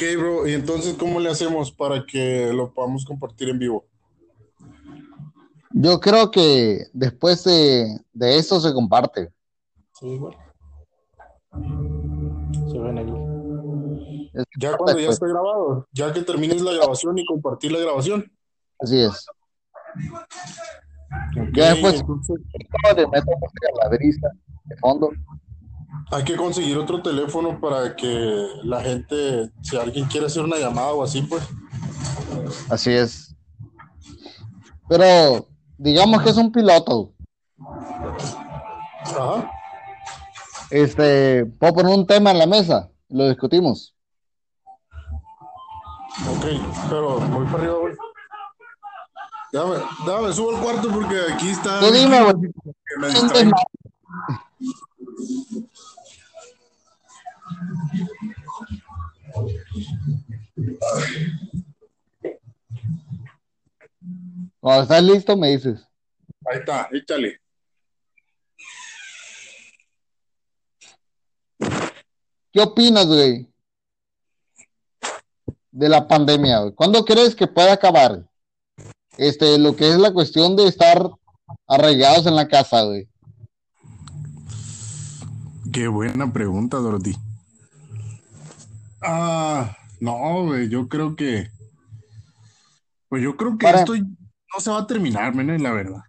Ok, bro, y entonces, ¿cómo le hacemos para que lo podamos compartir en vivo? Yo creo que después de, de eso se comparte. Sí, igual. Se ven ahí. Es- Ya cuando ya esté grabado, ya que termines la grabación y compartir la grabación. Así es. Ya después- entonces, Le meto la brisa de fondo. Hay que conseguir otro teléfono para que la gente, si alguien quiere hacer una llamada o así, pues. Así es. Pero digamos que es un piloto. Ajá. Este, puedo poner un tema en la mesa, lo discutimos. Ok, pero voy para arriba, güey. Déjame, déjame, subo al cuarto porque aquí está. Tú dime, güey. Cuando estás listo, me dices. Ahí está, échale. ¿Qué opinas, güey? De la pandemia, güey. ¿Cuándo crees que puede acabar? Este, lo que es la cuestión de estar arraigados en la casa, güey. Qué buena pregunta, Dorothy. Ah, no, güey, yo creo que. Pues yo creo que Para- esto no se va a terminar, men, la verdad.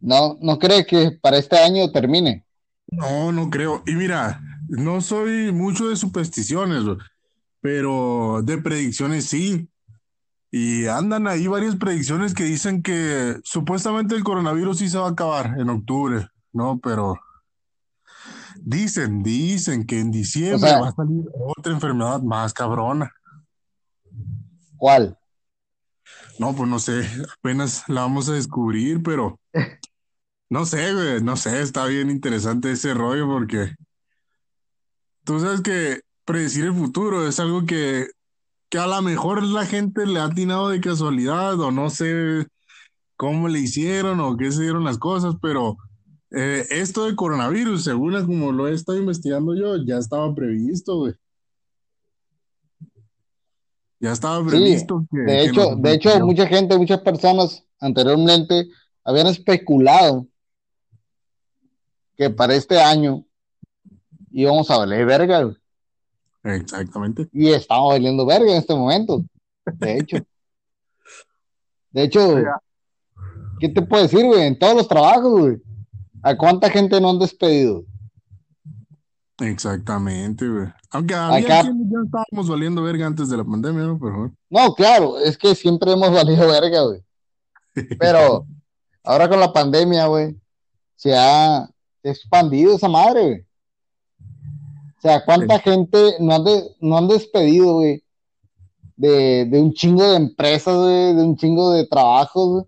No, no cree que para este año termine. No, no creo. Y mira, no soy mucho de supersticiones, güey, pero de predicciones sí. Y andan ahí varias predicciones que dicen que supuestamente el coronavirus sí se va a acabar en octubre, ¿no? Pero dicen, dicen que en diciembre O sea- va a salir otra enfermedad más cabrona. ¿Cuál? No, pues no sé, apenas la vamos a descubrir, pero no sé, güey, no sé, está bien interesante ese rollo porque tú sabes que predecir el futuro es algo que, que a lo mejor la gente le ha atinado de casualidad o no sé cómo le hicieron o qué se dieron las cosas, pero eh, esto de coronavirus, según como lo he estado investigando yo, ya estaba previsto, güey. Ya estaba Sí, previsto que, De que hecho, de hecho, mucha gente, muchas personas anteriormente habían especulado que para este año íbamos a valer verga, güey. Exactamente. Y estamos valiendo verga en este momento. De hecho. De hecho, ¿qué te puedo decir, güey? En todos los trabajos, güey. ¿A cuánta gente no han despedido? Exactamente, güey. Aunque había Acá- ya estábamos valiendo verga antes de la pandemia, ¿no? Pero. No, claro, es que siempre hemos valido verga, güey. Pero ahora con la pandemia, güey, se ha expandido esa madre, güey. O sea, ¿cuánta gente no han, de- no han despedido, güey? De, de un chingo de empresas, güey, de un chingo de trabajos, güey.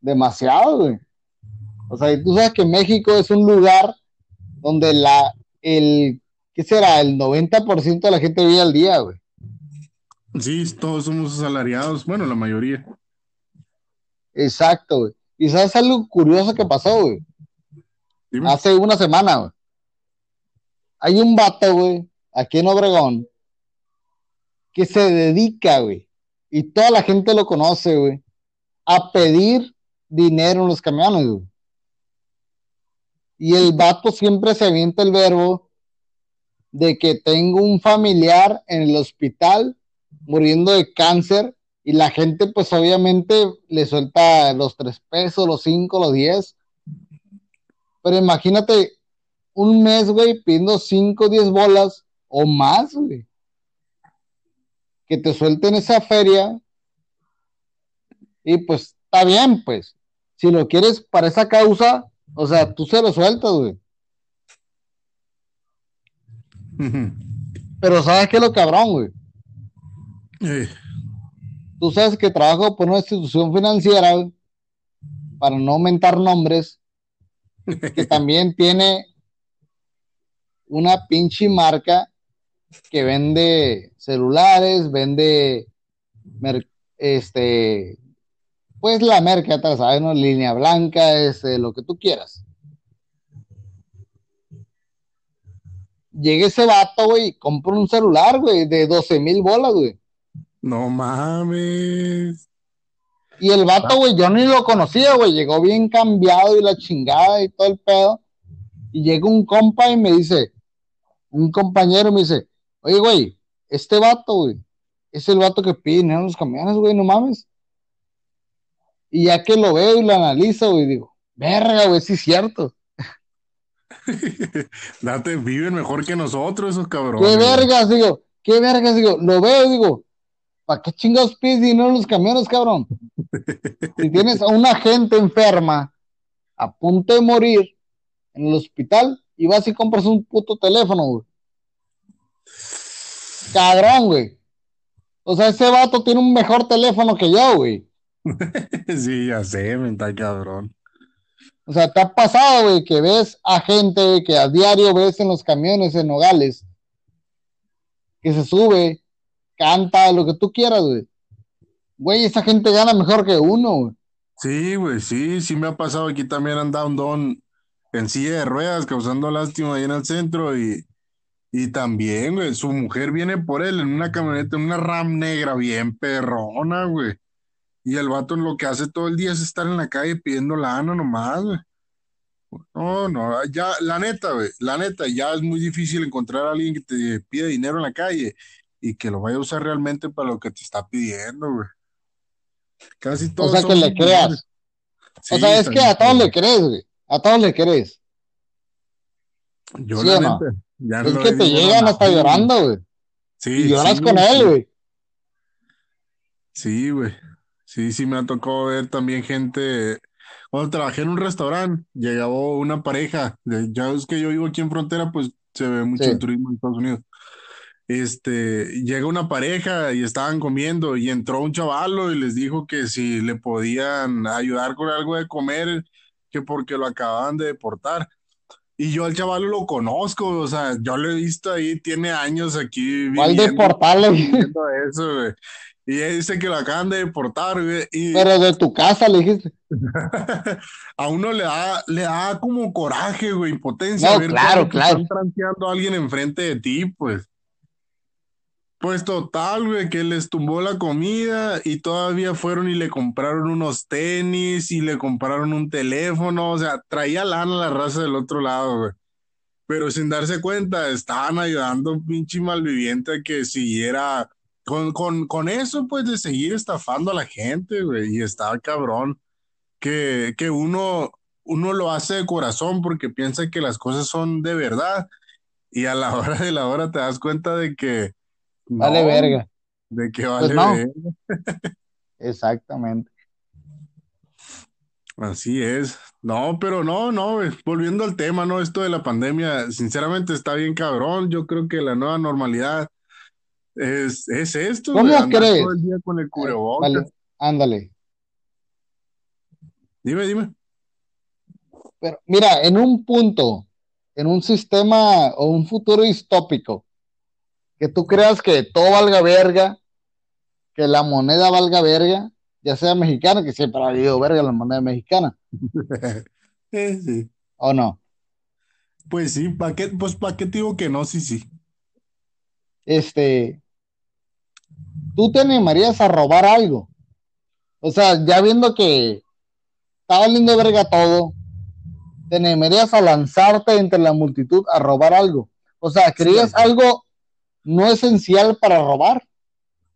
Demasiado, güey. O sea, tú sabes que México es un lugar donde la, el, ¿qué será? El 90% de la gente vive al día, güey. Sí, todos somos asalariados, bueno, la mayoría. Exacto, güey. Y sabes algo curioso que pasó, güey. Dime. Hace una semana, güey. Hay un vato, güey, aquí en Obregón, que se dedica, güey, y toda la gente lo conoce, güey, a pedir dinero en los camiones, güey. Y el vato siempre se avienta el verbo de que tengo un familiar en el hospital muriendo de cáncer y la gente pues obviamente le suelta los tres pesos, los cinco, los diez. Pero imagínate un mes, güey, pidiendo cinco, diez bolas o más, güey. Que te suelten esa feria. Y pues está bien, pues. Si lo quieres para esa causa, o sea, tú se lo sueltas, güey. Pero ¿sabes qué es lo cabrón, güey? Eh, Tú sabes que trabajo por una institución financiera, güey, para no aumentar nombres, que también tiene una pinche marca que vende celulares, vende este pues la merca, ya sabes, ¿no? Línea blanca, este, lo que tú quieras. llega ese vato, güey, y compra un celular, güey, de 12 mil bolas, güey. No mames. Y el vato, güey, yo ni lo conocía, güey, llegó bien cambiado y la chingada y todo el pedo. Y llega un compa y me dice, un compañero me dice, oye, güey, este vato, güey, es el vato que pide dinero en los camiones, güey, no mames. Y ya que lo veo y lo analizo, güey, digo, verga, güey, sí es cierto. Date, viven mejor que nosotros esos cabrones. ¿Qué vergas, digo? ¿Qué vergas, digo? Lo veo, digo, ¿para qué chingados pides dinero en los camiones, cabrón? Si tienes a una gente enferma a punto de morir en el hospital y vas y compras un puto teléfono, güey. Cabrón, güey. O sea, ese vato tiene un mejor teléfono que yo, güey. sí, ya sé, me está cabrón. O sea, te ha pasado, güey, que ves a gente güey, que a diario ves en los camiones, en Nogales, que se sube, canta, lo que tú quieras, güey. Güey, esa gente gana mejor que uno, güey. Sí, güey, sí, sí me ha pasado. Aquí también anda un don en silla de ruedas causando lástima ahí en el centro y, y también, güey, su mujer viene por él en una camioneta, en una RAM negra bien perrona, güey. Y el vato lo que hace todo el día es estar en la calle pidiendo lana nomás, güey. No, no, ya, la neta, güey, la neta, ya es muy difícil encontrar a alguien que te pide dinero en la calle y que lo vaya a usar realmente para lo que te está pidiendo, güey. Casi O todos sea, que le creas. Sí, O sea, es que a todos le crees, güey. A todos le crees. Yo ¿Sí la o no? neta, ya Es no que te llegan hasta llorando, güey. Sí, Y lloras sí, con güey, él, güey. Sí, güey. Sí, sí, me ha tocado ver también gente. Cuando trabajé en un restaurante, llegaba una pareja. de- ya es que yo vivo aquí en frontera, pues se ve mucho Sí. el turismo en Estados Unidos. Este, llega una pareja y estaban comiendo y entró un chavalo y les dijo que si le podían ayudar con algo de comer, que porque lo acababan de deportar. Y yo al chaval lo conozco, o sea, yo lo he visto ahí, tiene años aquí ¿Cuál de viviendo, viviendo eso, güey. Y ella dice que lo acaban de deportar, güey. Y Pero de tu casa le dijiste. a uno le da, le da como coraje, güey, impotencia, No, ver claro, claro. están transeando a alguien enfrente de ti, pues. Pues total, güey, que les tumbó la comida y todavía fueron y le compraron unos tenis y le compraron un teléfono, o sea, traía lana la raza del otro lado, güey. Pero sin darse cuenta, estaban ayudando a un pinche malviviente a que siguiera con, con, con eso, pues, de seguir estafando a la gente, güey, y estaba cabrón que, que uno, uno lo hace de corazón porque piensa que las cosas son de verdad y a la hora de la hora te das cuenta de que Vale, no, verga. de que Pues vale no. verga. Exactamente. Así es. No, pero no, no, güey. volviendo al tema, ¿no? Esto de la pandemia, sinceramente está bien cabrón. Yo creo que la nueva normalidad es, es esto, ¿Cómo crees? todo el día con el cubrebocas. Vale, ándale. Dime, dime. Pero mira, en un punto, en un sistema o un futuro distópico, que tú creas que todo valga verga, que la moneda valga verga, ya sea mexicana, que siempre ha habido verga la moneda mexicana, sí. ¿o no? Pues sí, ¿para qué, pues para qué te digo que no? Sí, sí. Este, tú te animarías a robar algo. O sea, ya viendo que está valiendo verga todo, te animarías a lanzarte entre la multitud a robar algo. O sea, ¿querías Sí. algo no esencial para robar?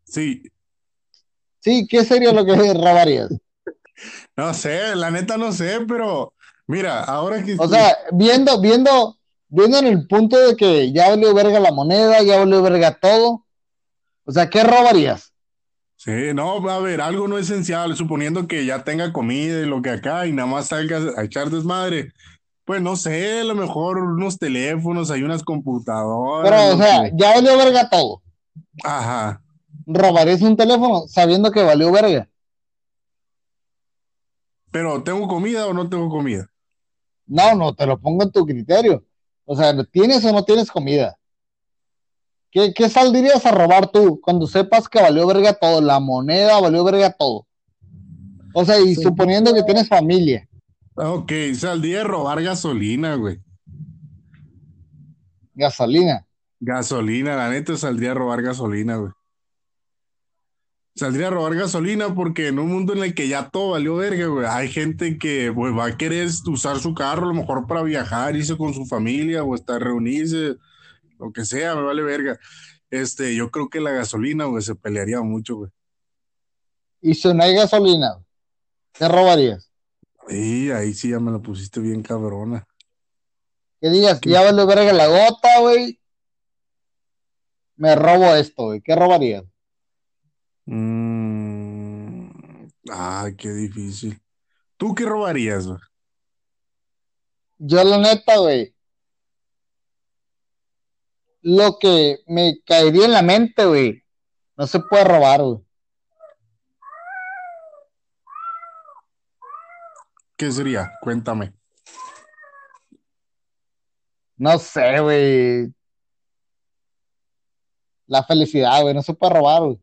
Sí, Sí, ¿qué sería lo que robarías? no sé, la neta no sé, pero mira, ahora que O sea, viendo, viendo, viendo en el punto de que ya valió verga la moneda, ya valió verga todo. O sea, ¿qué robarías? Sí, no, a ver, algo no esencial, suponiendo que ya tenga comida y lo que acá y nada más salgas a echar desmadre. Pues no sé, a lo mejor unos teléfonos, hay unas computadoras. Pero, o sea, que- ya valió verga todo. Ajá. ¿Robarías un teléfono sabiendo que valió verga? Pero ¿tengo comida o no tengo comida? No, no, te lo pongo en tu criterio. O sea, ¿tienes o no tienes comida? ¿Qué, qué saldrías a robar tú cuando sepas que valió verga todo? La moneda valió verga todo. O sea, y Sí. suponiendo que tienes familia. Ok, saldría de robar gasolina, güey. Gasolina. Gasolina, la neta saldría a robar gasolina, güey. Saldría a robar gasolina porque en un mundo en el que ya todo valió verga, güey, hay gente que pues, va a querer usar su carro a lo mejor para viajar, irse con su familia o estar reunirse, lo que sea, me vale verga. Este, yo creo que la gasolina, güey, se pelearía mucho, güey. Y si no hay gasolina, ¿qué robarías? Y ahí sí ya me la pusiste bien cabrona. Que digas, ya vale verga la gota, güey. Me robo esto, güey. ¿Qué robarías? Mm, ah, qué difícil. ¿Tú qué robarías, güey? Yo, la neta, güey. Lo que me caería en la mente, güey. No se puede robar, güey. ¿Qué sería? Cuéntame. No sé, güey. La felicidad, güey. No se puede robar, güey.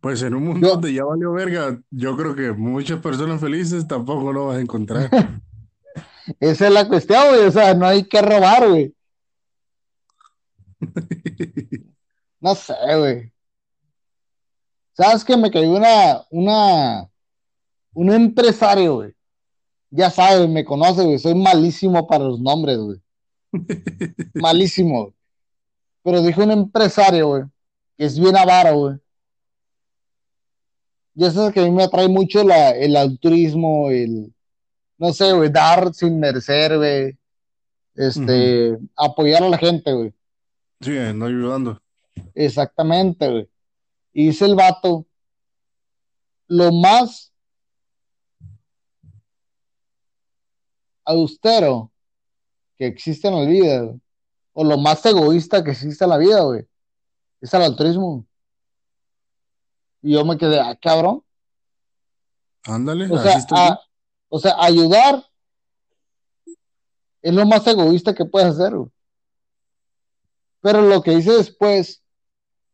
Pues en un mundo Yo- donde ya valió verga, yo creo que muchas personas felices tampoco lo vas a encontrar. Esa es la cuestión, güey. O sea, no hay que robar, güey. No sé, güey. ¿Sabes que me cayó una, una, un empresario, güey? Ya sabes, me conoce, güey. Soy malísimo para los nombres, güey. Malísimo. güey. Pero dijo un empresario, güey, que es bien avaro, güey. Ya sabes que a mí me atrae mucho la, el altruismo, el, no sé, güey, dar sin merecer, güey. Este, apoyar a la gente, güey. Sí, no ayudando. Exactamente, güey. Y dice el vato, lo más austero que existe en la vida, güey, o lo más egoísta que existe en la vida, güey, es el altruismo. Y yo me quedé, ah, cabrón. Ándale, O sea, a-. o sea, ayudar es lo más egoísta que puedes hacer. Pero lo que hice después,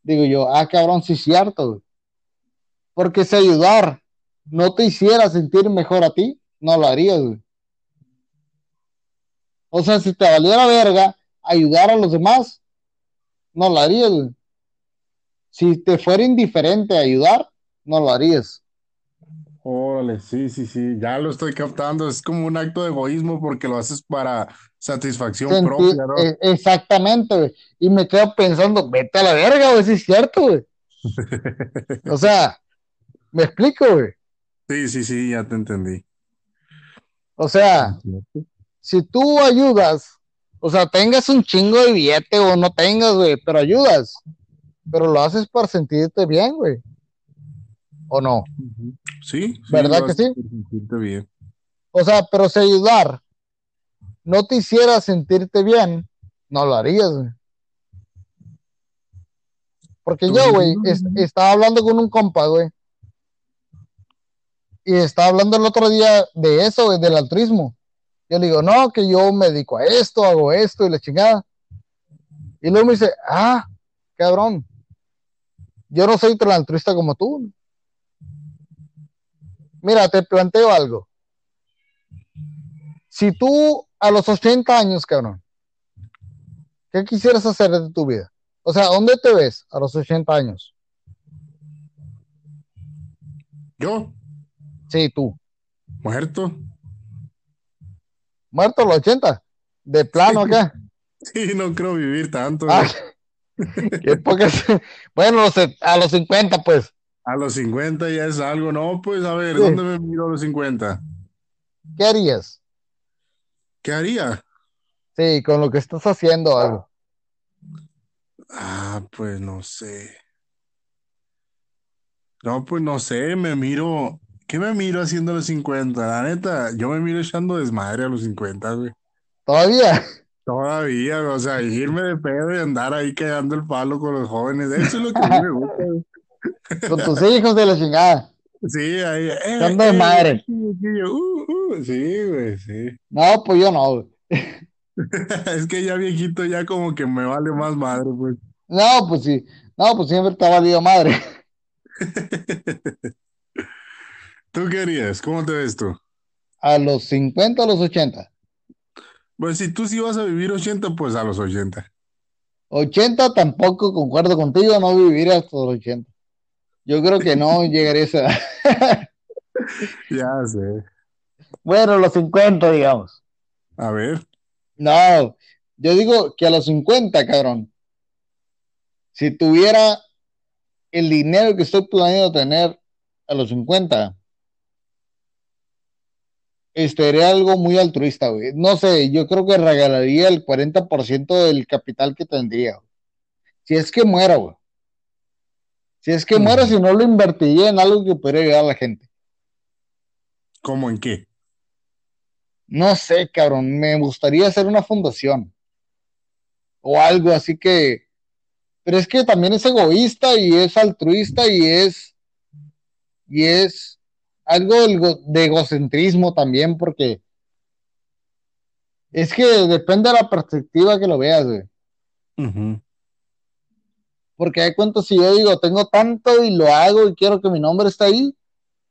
digo yo, ah, cabrón, sí es cierto. Porque si ayudar no te hiciera sentir mejor a ti, no lo harías. O sea, si te valiera verga ayudar a los demás, no lo harías. Si te fuera indiferente ayudar, no lo harías. Órale, sí, sí, sí, ya lo estoy captando. Es como un acto de egoísmo porque lo haces para satisfacción propia, ¿no? eh, exactamente, güey. Y me quedo pensando, vete a la verga, güey, si es cierto, güey. O sea, me explico, güey. Sí, sí, sí, ya te entendí. O sea, si tú ayudas, o sea, tengas un chingo de billete o no tengas, güey, pero ayudas, pero lo haces para sentirte bien, güey. ¿O no? Sí, sí, ¿Verdad que sí? bien. O sea, pero si ayudar no te hiciera sentirte bien, no lo harías, güey. Porque yo, güey, estaba hablando con un compa, güey. Y estaba hablando el otro día de eso, güey, del altruismo. Yo le digo, no, que yo me dedico a esto, hago esto y la chingada. Y luego me dice, ah, cabrón, yo no soy tan altruista como tú. Mira, te planteo algo. Si tú a los 80 años, cabrón, ¿qué quisieras hacer de tu vida? O sea, ¿dónde te ves a los 80 años? Yo, Sí, tú. muerto. ¿Muerto a los 80? ¿De plano acá? Sí, no creo vivir tanto. Ah, güey. qué pocas- Bueno, a los 50, pues. A los 50 ya es algo. No, pues a ver, Sí. ¿dónde me miro a los 50? ¿Qué harías? ¿Qué haría? Sí, con lo que estás haciendo algo. Ah, pues no sé. No, pues no sé, me miro. ¿Qué me miro haciendo a los 50? La neta, yo me miro echando desmadre a los 50, güey. Todavía. Todavía, o sea, irme de pedo y andar ahí cagando el palo con los jóvenes. Eso es lo que a mí me gusta, güey. Con tus hijos de la chingada. Sí, ahí. Eh, Echando eh, desmadre. aquí, aquí, uh, uh, sí, güey, sí. No, pues yo no. güey. Es que ya viejito, ya como que me vale más madre, pues. No, pues sí. No, pues siempre te ha valido madre. ¿Tú qué harías? ¿Cómo te ves tú? A los 50 o los 80. Pues si tú sí vas a vivir 80, pues a los 80. 80 tampoco concuerdo contigo, no viviría hasta los 80. Yo creo que no llegaría a esa edad. Ya sé. Bueno, los 50, digamos. A ver. No, yo digo que a los 50, cabrón. Si tuviera el dinero que estoy planeando tener a los 50, este era algo muy altruista, güey. No sé, yo creo que regalaría el 40% del capital que tendría. güey. Si es que muero, güey. Si es que muero, si no lo invertiría en algo que pudiera ayudar a la gente. ¿Cómo en qué? No sé, cabrón, me gustaría hacer una fundación o algo así que, pero es que también es egoísta y es altruista y es, y es algo de ego- de egocentrismo también porque es que depende de la perspectiva que lo veas, güey. Porque de cuenta si yo digo, tengo tanto y lo hago y quiero que mi nombre esté ahí,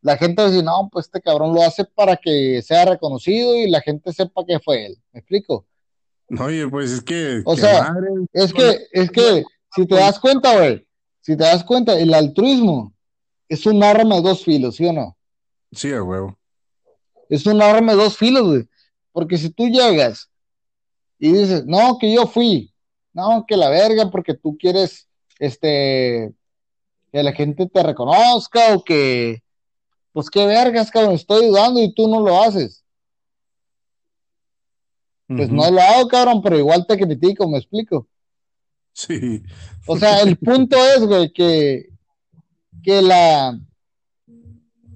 la gente va a decir, no, pues este cabrón lo hace para que sea reconocido y la gente sepa que fue él. ¿Me explico? Oye, pues es que, O que sea, madre. Es que, es que, si te das cuenta, güey, si te das cuenta, el altruismo es un arma de dos filos, ¿sí o no? Sí, a huevo. Es un arma de dos filos, güey. Porque si tú llegas y dices, no, que yo fui, no, que la verga, porque tú quieres, este, que la gente te reconozca o que, pues qué vergas, cabrón, estoy ayudando y tú no lo haces. Pues no lo hago, cabrón, pero igual te critico, me explico. Sí. O sea, el punto es, güey, que, que la,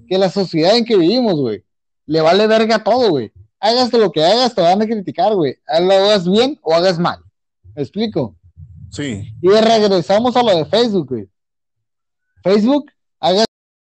que la sociedad en que vivimos, güey, le vale verga todo, güey. Hagas lo que hagas, te van a criticar, güey. Lo hagas bien o hagas mal. ¿Me explico? Sí. Y regresamos a lo de Facebook. Facebook,